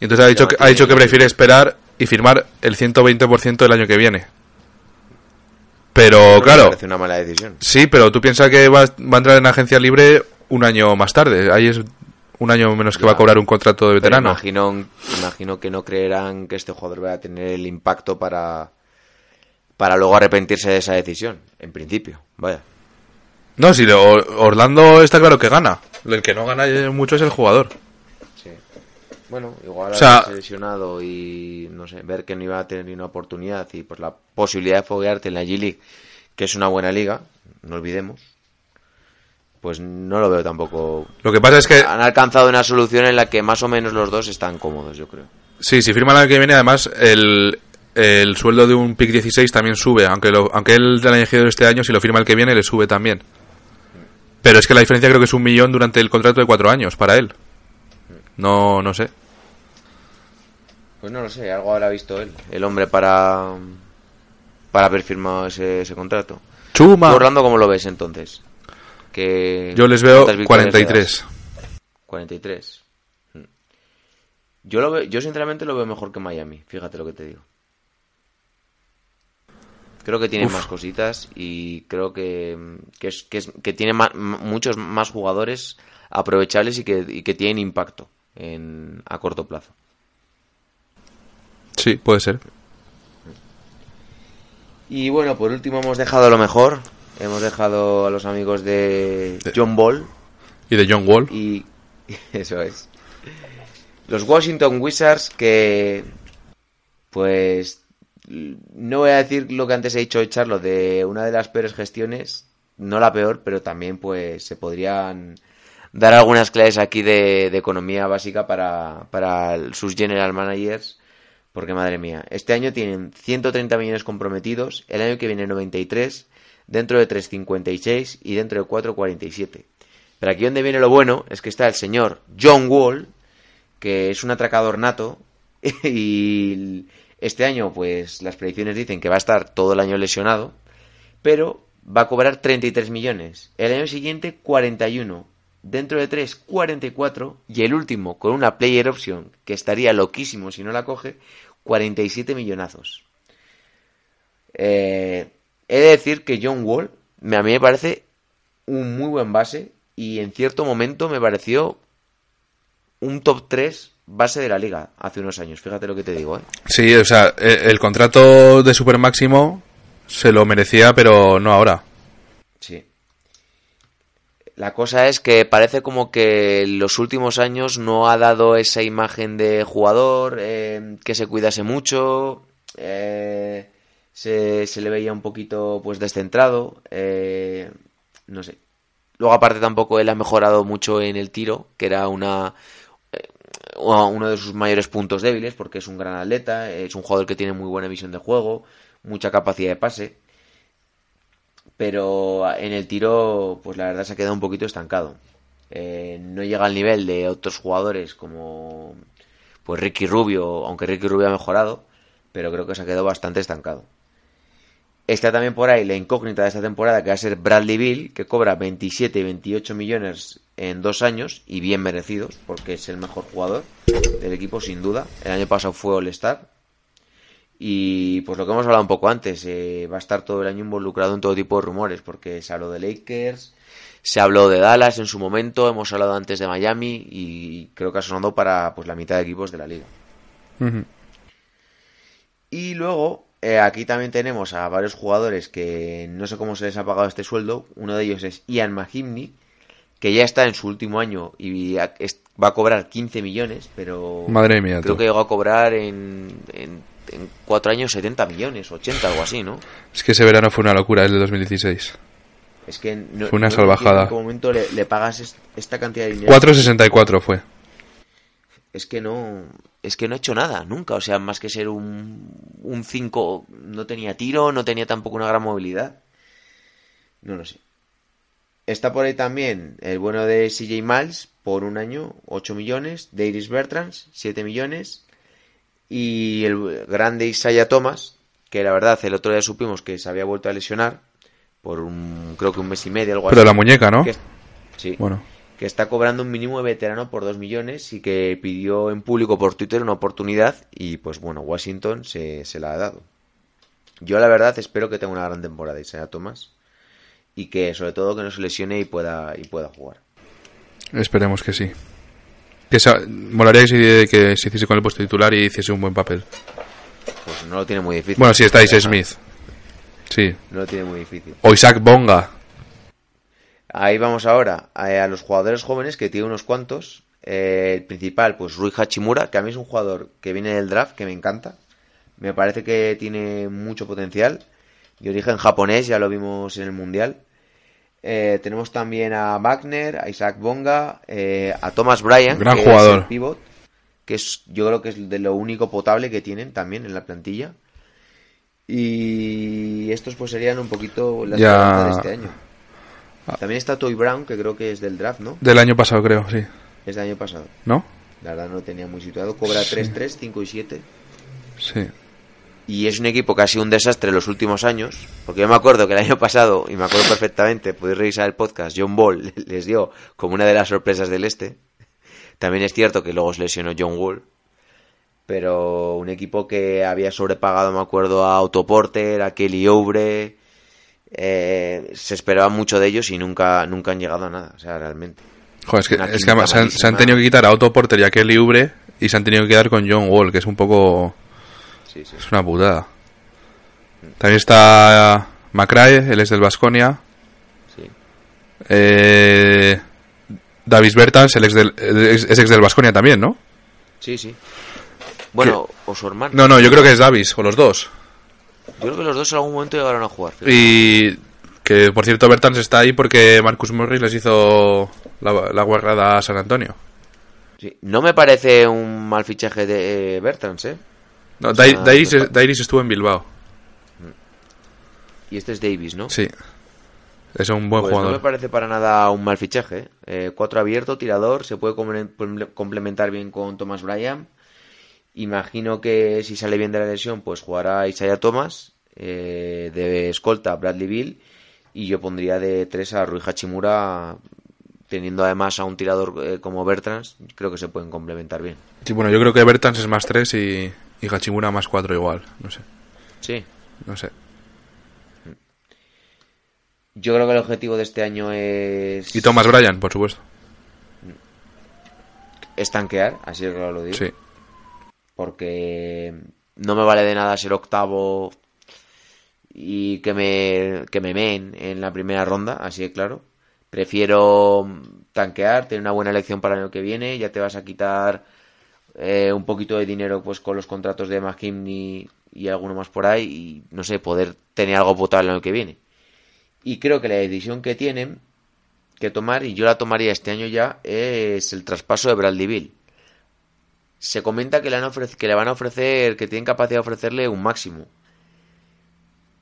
Y entonces ha dicho, que, ha dicho que prefiere esperar y firmar el 120% del año que viene. Pero Me claro, parece una mala decisión. sí, pero tú piensas que va, va a entrar en agencia libre un año más tarde. Ahí es un año menos que Ya. va a cobrar un contrato de Pero veterano. imagino, imagino que no creerán que este jugador vaya a tener el impacto para, para luego arrepentirse de esa decisión. En principio, vaya. No, si Orlando está claro que gana. El que no gana mucho es el jugador. Bueno, igual O sea- haberse lesionado y no sé, ver que no iba a tener ni una oportunidad y pues la posibilidad de foguearte en la G League, que es una buena liga, no olvidemos, pues no lo veo tampoco. Lo que pasa es que, Han alcanzado una solución en la que más o menos los dos están cómodos, yo creo. sí, si firma el año que viene, además, el, el sueldo de un pick 16 también sube. Aunque, lo, aunque él lo haya elegido este año, si lo firma el que viene, le sube también. Pero es que la diferencia creo que es un millón durante el contrato de cuatro años para él. No, no sé. Pues no lo sé, algo habrá visto él, el hombre para para haber firmado ese, ese contrato. Chuma. ¿Tú, Orlando, ¿cómo lo ves entonces? Que Yo les veo ¿cuántas victorias le 43. das? 43. Mm. Yo lo veo, yo sinceramente lo veo mejor que Miami, fíjate lo que te digo. Creo que tiene Uf. más cositas y creo que, que, es, que, es- que tiene muchos más jugadores aprovechables y que, y que tienen impacto en, a corto plazo. Sí, puede ser. Y bueno, por último hemos dejado lo mejor. Hemos dejado a los amigos de John Ball Y de John Wall. y eso es. Los Washington Wizards que pues no voy a decir lo que antes he dicho de Charlo de una de las peores gestiones, no la peor, pero también pues se podrían dar algunas clases aquí de, economía básica para, para sus general managers, porque madre mía, este año tienen 130 millones comprometidos, el año que viene 93, dentro de 356 y dentro de 447. Pero aquí donde viene lo bueno es que está el señor John Wall, que es un atracador nato, y este año pues las predicciones dicen que va a estar todo el año lesionado, pero va a cobrar 33 millones. El año siguiente 41. Dentro de 3, 44. Y el último, con una player option, que estaría loquísimo si no la coge, 47 millonazos. Eh, he de decir que John Wall a mí me parece un muy buen base y en cierto momento me pareció un top 3 base de la liga hace unos años. Fíjate lo que te digo, ¿eh? Sí, o sea, eh, el contrato de Super Máximo se lo merecía, pero no ahora. La cosa es que parece como que en los últimos años no ha dado esa imagen de jugador eh, que se cuidase mucho, eh, se, le veía un poquito pues descentrado, eh, no sé. Luego aparte tampoco él ha mejorado mucho en el tiro, que era una eh, uno de sus mayores puntos débiles, porque es un gran atleta, es un jugador que tiene muy buena visión de juego, mucha capacidad de pase pero en el tiro, pues la verdad se ha quedado un poquito estancado. Eh, no llega al nivel de otros jugadores como pues Ricky Rubio, aunque Ricky Rubio ha mejorado, pero creo que se ha quedado bastante estancado. Está también por ahí la incógnita de esta temporada que va a ser Bradley Bill, que cobra 27 y 28 millones en dos años y bien merecidos, porque es el mejor jugador del equipo sin duda. El año pasado fue All-Star y pues lo que hemos hablado un poco antes, eh, va a estar todo el año involucrado en todo tipo de rumores, porque se habló de Lakers, se habló de Dallas en su momento, hemos hablado antes de Miami y creo que ha sonado para pues la mitad de equipos de la liga. Y luego, eh, aquí también tenemos a varios jugadores que no sé cómo se les ha pagado este sueldo. Uno de ellos es Ian Mahimni, que ya está en su último año y va a cobrar 15 millones, pero Madre mía, creo tú. que llegó a cobrar en, en, en cuatro años 70 millones, 80, algo así, ¿no? Es que ese verano fue una locura, es de 2016. Es que no, Fue una no salvajada. En qué momento le, le pagas es- esta cantidad de dinero. 4.64 fue. Es que no es que no ha hecho nada nunca, o sea, más que ser un un 5 no tenía tiro, no tenía tampoco una gran movilidad. No lo sé. Está por ahí también el bueno de CJ Miles por un año, 8 millones, Deiris Bertrands, 7 millones y el grande Isaiah Thomas, que la verdad el otro día supimos que se había vuelto a lesionar por un creo que un mes y medio algo Pero así. la muñeca, ¿no? Que- sí Bueno, que está cobrando un mínimo de veterano por 2 millones y que pidió en público por Twitter una oportunidad y pues bueno, Washington se, se la ha dado. Yo la verdad espero que tenga una gran temporada Isaiah Thomas y que sobre todo que no se lesione y pueda, y pueda jugar. esperemos que sí. Que sa- molaría que se, que se hiciese con el puesto titular y hiciese un buen papel. Pues no lo tiene muy difícil. Bueno, sí, está Isaiah Smith. Sí. No lo tiene muy difícil. O Isaac Bonga. Ahí vamos ahora a, a los jugadores jóvenes que tiene unos cuantos. Eh, el principal, pues Rui Hachimura, que a mí es un jugador que viene del draft, que me encanta. Me parece que tiene mucho potencial. De origen japonés, ya lo vimos en el Mundial. Eh, tenemos también a Wagner, a Isaac Bonga, eh, a Thomas Bryan, Gran que jugador. es el pivot, que es, yo creo que es de lo único potable que tienen también en la plantilla. Y estos pues serían un poquito las Ya. de este año. También está Toy Brown, que creo que es del draft, ¿no? Del año pasado, creo, sí. Es del año pasado. ¿No? La verdad no lo tenía muy situado. Cobra 3-3, 5 y 7. Sí. Y es un equipo que ha sido un desastre en los últimos años. Porque yo me acuerdo que el año pasado, y me acuerdo perfectamente, podéis revisar el podcast, John Ball les dio como una de las sorpresas del este. También es cierto que luego se lesionó John Wall. Pero un equipo que había sobrepagado, me acuerdo, a Otto Porter, a Kelly Oubre. eh, se esperaba mucho de ellos y nunca, nunca han llegado a nada. O sea, realmente. Joder, es que, es que además se han, se han tenido que quitar a Otto Porter y a Kelly y se han tenido que quedar con John Wall, que es un poco... Sí, sí. Es una putada. También está McRae, él es del Vasconia. sí. Eh, Davis Bertans, el ex del, es ex del Vasconia también, ¿no? Sí, sí. Bueno, o su hermano. No, no, yo creo que es Davis, o los dos. Yo creo que los dos en algún momento llegaron a jugar. fíjate. Y que, por cierto, Bertans está ahí porque Marcus Morris les hizo la, la guarrada a San Antonio. Sí. No me parece un mal fichaje de eh, Bertrands, ¿eh? No, O sea, Dai- Dairis, estuvo en Bilbao. Y este es Davis, ¿no? Sí. Es un buen Pues no me jugador. parece para nada un mal fichaje. ¿eh? Eh, cuatro abierto, tirador, se puede comple- comple- complementar bien con Thomas Bryan. Imagino que si sale bien de la lesión, pues jugará Isaiah Thomas, eh, de escolta Bradley Bill, y yo pondría de tres a Rui Hachimura, teniendo además a un tirador eh, como Bertrands, creo que se pueden complementar bien. Sí, bueno, yo creo que Bertans es más 3 y, y Hachimura más 4 igual. No sé. Sí, No sé. yo creo que el objetivo de este año es Y Thomas Bryan, por supuesto. estanquear, así es claro lo digo. Sí. porque no me vale de nada ser octavo y que me, que me meen en la primera ronda, así de claro. Prefiero tanquear, tener una buena elección para el año que viene, ya te vas a quitar eh, un poquito de dinero pues con los contratos de McKinney y alguno más por ahí y no sé, poder tener algo potable el año que viene. Y creo que la decisión que tienen que tomar, y yo la tomaría este año ya, es el traspaso de Bradley se comenta que le, han que le van a ofrecer, que tienen capacidad de ofrecerle un máximo.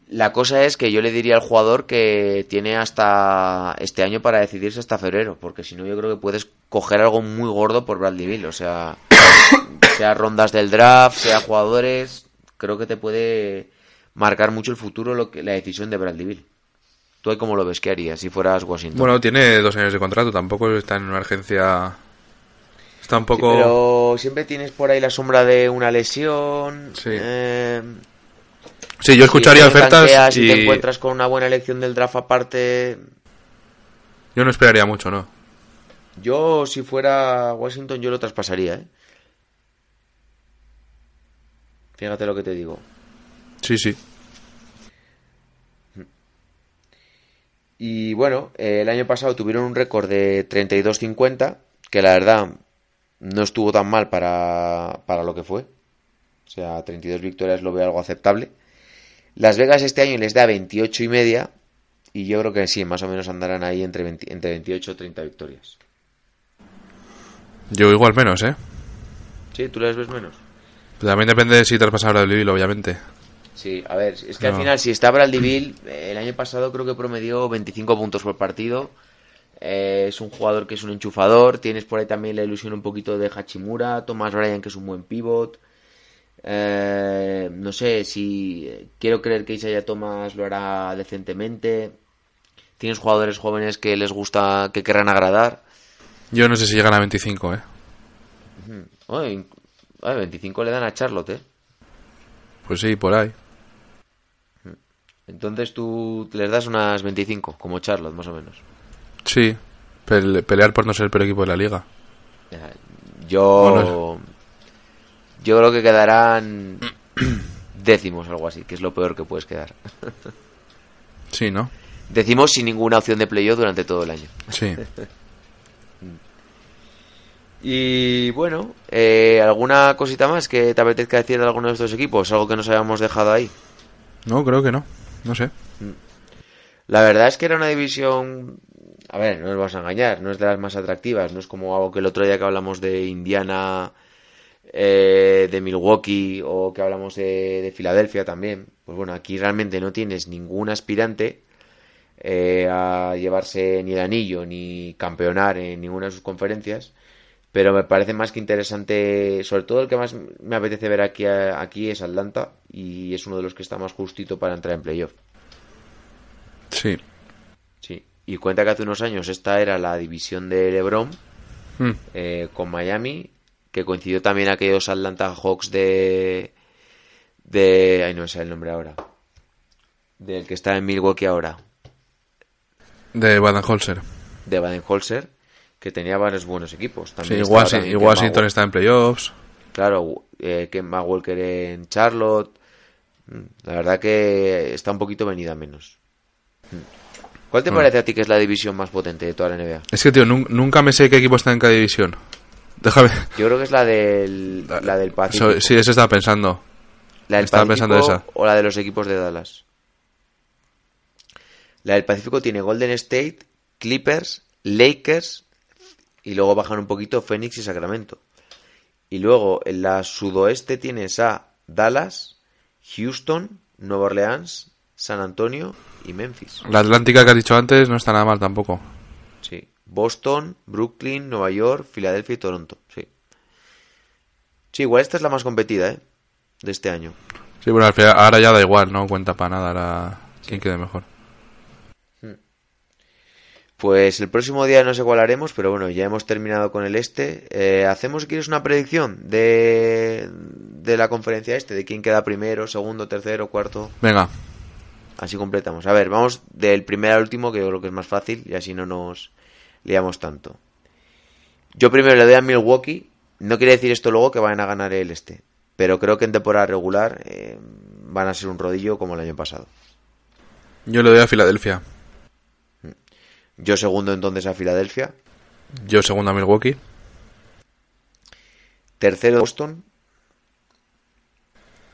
La cosa es que yo le diría al jugador que tiene hasta este año para decidirse hasta febrero, porque si no yo creo que puedes coger algo muy gordo por Bradley Bill, o sea, sea rondas del draft, sea jugadores, creo que te puede marcar mucho el futuro lo que, la decisión de Bradley Bill. ¿Tú cómo lo ves? ¿Qué harías si fueras Washington? Bueno, tiene dos años de contrato, tampoco está en una urgencia. Está un Sí, poco. pero siempre tienes por ahí la sombra de una lesión. Sí. eh, Sí, yo escucharía si ofertas y... te y. encuentras con una buena elección del draft aparte. Yo no esperaría mucho, ¿no? Yo, si fuera Washington, yo lo traspasaría, ¿eh? Fíjate lo que te digo. Sí, sí. Y bueno, eh, el año pasado tuvieron un récord de 32-50, que la verdad no estuvo tan mal para, para lo que fue. O sea, 32 victorias lo veo algo aceptable. Las Vegas este año les da 28 y media. Y yo creo que sí, más o menos andarán ahí entre, 20 entre 28 o 30 victorias. Yo igual menos, ¿eh? ¿Sí? ¿Tú les ves menos? También depende de si el Bill, obviamente. Sí, a ver, es que al final, si está Bradley eh, el año pasado creo que promedió 25 puntos por partido. Eh, es un jugador que es un enchufador. Tienes por ahí también la ilusión un poquito de Hachimura, Thomas Bryan, que es un buen pivot. Eh, no sé si eh, quiero creer que Isaiah Thomas lo hará decentemente. Tienes jugadores jóvenes que les gusta, que querrán agradar. Yo no sé si llegan a 25, ¿eh? Ay, 25 le dan a Charlotte, ¿eh? Pues sí, por ahí. Entonces tú les das unas 25, como Charlotte, más o menos. Sí. Pele- pelear por no ser el peor equipo de la liga. Yo. Bueno, Yo creo que quedarán décimos, algo así, que es lo peor que puedes quedar. Sí, ¿no? Decimos sin ninguna opción de playoff durante todo el año. Sí. Y bueno, eh, ¿alguna cosita más que te apetezca decir de alguno de estos equipos? Algo que nos hayamos dejado ahí. No, creo que no. No sé. La verdad es que era una división. A ver, no nos vamos a engañar, no es de las más atractivas. No es como algo que el otro día que hablamos de Indiana, eh, de Milwaukee o que hablamos de, de Filadelfia también. Pues bueno, aquí realmente no tienes ningún aspirante eh, a llevarse ni el anillo ni campeonar en ninguna de sus conferencias. Pero me parece más que interesante, sobre todo el que más me apetece ver aquí, aquí es Atlanta y es uno de los que está más justito para entrar en playoff. Sí. Sí, y cuenta que hace unos años esta era la división de LeBron Mm. eh, con Miami, que coincidió también aquellos Atlanta Hawks de. de. Ay, no me sale el nombre ahora. Del que está en Milwaukee ahora, De Baden-Holzer. de Baden-Holzer, que tenía varios buenos equipos. Sí, También y estaba Washington, también y Washington Wa- está en playoffs. Claro, eh, Kemba Walker en Charlotte. Mm, La verdad que está un poquito venida menos. Mm. ¿Cuál te Mm. parece a ti que es la división más potente de toda la NBA? Es que, tío, nun- nunca me sé qué equipo está en cada división. Déjame. Yo creo que es la del, la del Pacífico. Eso- sí, eso estaba pensando. La del estaba Pacífico pensando esa. o la de los equipos de Dallas. La del Pacífico tiene Golden State, Clippers, Lakers y luego bajan un poquito Phoenix y Sacramento. Y luego en la sudoeste tienes a Dallas, Houston, Nueva Orleans, San Antonio y Memphis. La Atlántica que has dicho antes no está nada mal tampoco. Boston, Brooklyn, Nueva York, Filadelfia y Toronto. Sí. Sí, igual esta es la más competida, ¿eh? De este año. Sí, bueno, al final, ahora ya da igual, no cuenta para nada. Ahora, quién quede mejor. Pues el próximo día no sé cuál haremos, pero bueno, ya hemos terminado con el este. Eh, Hacemos, si quieres, una predicción de, de la conferencia este, de quién queda primero, segundo, tercero, cuarto. Venga, Así completamos. A ver, vamos del primer al último, que yo creo que es más fácil y así no nos liamos tanto. Yo primero le doy a Milwaukee. No quiere decir esto luego que vayan a ganar el este, pero creo que en temporada regular eh, van a ser un rodillo como el año pasado. yo le doy a Filadelfia. Yo segundo entonces a Filadelfia. Yo segundo a Milwaukee. Tercero Boston.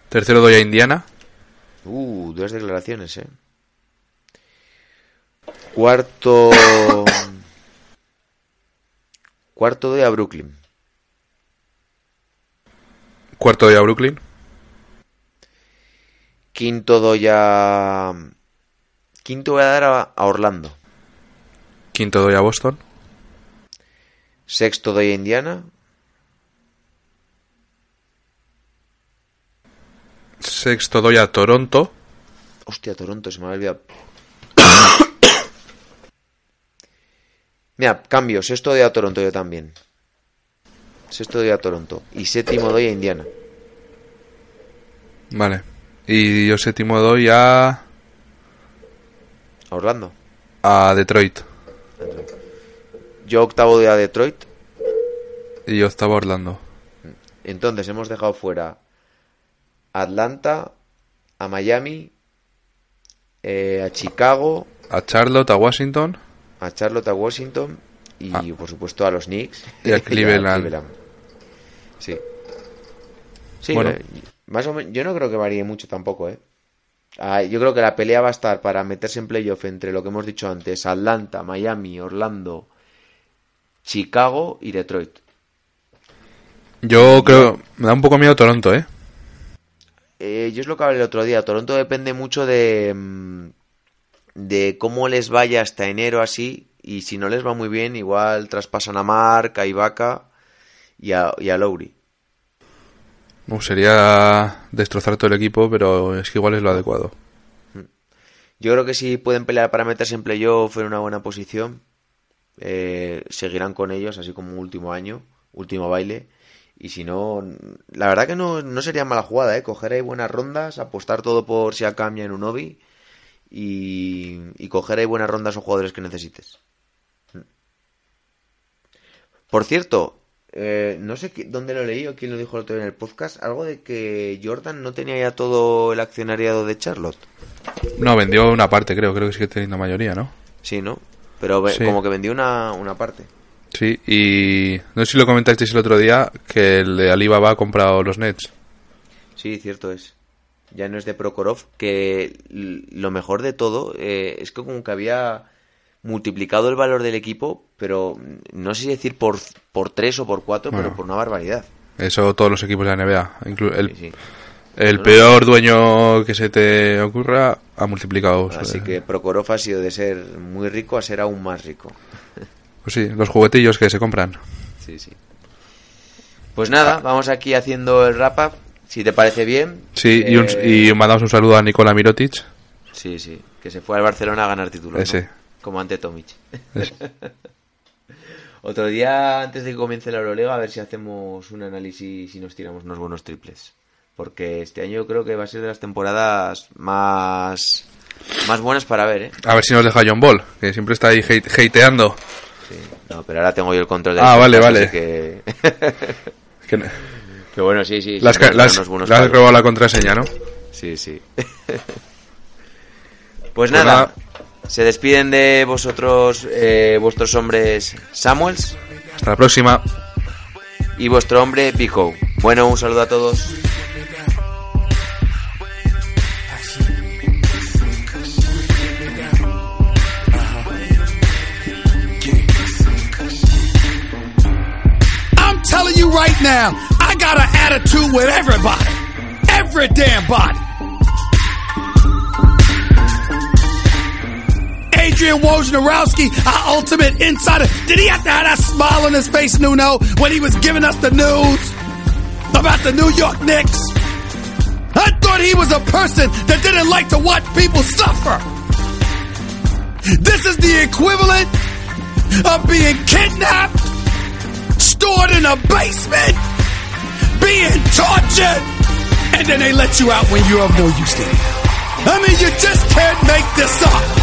Tercero doy a Indiana. Uh, dos declaraciones, eh. Cuarto. Cuarto doy a Brooklyn. Cuarto doy a Brooklyn. Quinto doy a. Quinto voy a dar a, a Orlando. Quinto doy a Boston. Sexto doy a Indiana. Sexto doy a Toronto. Hostia, Toronto, se me había olvidado. Mira, cambio. Sexto doy a Toronto yo también. Sexto doy a Toronto. Y séptimo doy a Indiana. Vale. Y yo séptimo doy a, A Orlando. a Detroit. Yo octavo doy a Detroit. Y octavo a Orlando. Entonces hemos dejado fuera a Atlanta, a Miami, eh, a Chicago, A Charlotte, a Washington. A Charlotte, a Washington y Ah. por supuesto a los Knicks Y a Cleveland. Sí. Sí, Bueno. eh, más o menos. Yo no creo que varíe mucho tampoco, ¿eh? Ah, yo creo que la pelea va a estar para meterse en playoff entre lo que hemos dicho antes: Atlanta, Miami, Orlando, Chicago y Detroit. Yo creo. Me da un poco miedo Toronto, ¿eh? Eh, yo es lo que hablé el otro día. Toronto depende mucho de, mm, de cómo les vaya hasta enero así. Y si no les va muy bien, igual traspasan a Mark, a Ibaka y a, y a Lowry. Uh, sería destrozar todo el equipo, pero es que igual es lo adecuado. Yo creo que si pueden pelear para meterse en playoff en una buena posición, eh, seguirán con ellos, así como último año, último baile. Y si no, la verdad que no, no sería mala jugada, ¿eh? Coger ahí buenas rondas, apostar todo por si cambia en un hobby y, y coger ahí buenas rondas o jugadores que necesites. Por cierto, eh, no sé qué- dónde lo leí o quién lo dijo el otro día en el podcast, algo de que Jordan no tenía ya todo el accionariado de Charlotte. No, vendió una parte, creo. Creo que sigue teniendo mayoría, ¿no? Sí, ¿no? Pero Sí. como que vendió una, una parte. Sí, y no sé si lo comentasteis el otro día, que el de Alibaba ha comprado los Nets. Sí, cierto es. Ya no es de Prokhorov, que lo mejor de todo eh, es que como que había multiplicado el valor del equipo, pero no sé si decir por, por tres o por cuatro, Bueno. pero por una barbaridad. Eso todos los equipos de la NBA. el Sí, sí. el No, no. peor dueño que se te ocurra ha multiplicado. Así eh, que Prokhorov ha sido de ser muy rico a ser aún más rico. Pues sí, los juguetillos que se compran. Sí, sí. Pues nada, vamos aquí haciendo el wrap up, si te parece bien. Sí, y, un- Eh, y mandamos un saludo a Nikola Mirotic. Sí, sí, que se fue al Barcelona a ganar títulos. ¿no? Ese. Como ante Tomic. Otro día, antes de que comience la Euroliga, a ver si hacemos un análisis y nos tiramos unos buenos triples. Porque este año creo que va a ser de las temporadas más, más buenas para ver, ¿eh? A ver si nos deja John Ball, que siempre está ahí hate- hateando. Sí. No, pero ahora tengo yo el control del Ah, vale, vale. así Que... Que no- que bueno, sí, sí. sí, las, las, las has robado la contraseña, ¿no? Sí, sí. pues Pues nada, nada. se despiden de vosotros, eh, vuestros hombres Samuels Hasta la próxima. y vuestro hombre Pico. Bueno, un saludo a todos. I'm telling you right now, got an attitude with everybody. Every damn body. Adrian Wojnarowski, our ultimate insider. Did he have to have that smile on his face, Nuno, when he was giving us the news about the New York Knicks? I thought he was a person that didn't like to watch people suffer. This is the equivalent of being kidnapped, stored in a basement, being tortured, and then they let you out when you're of no use to them. I mean, you just can't make this up.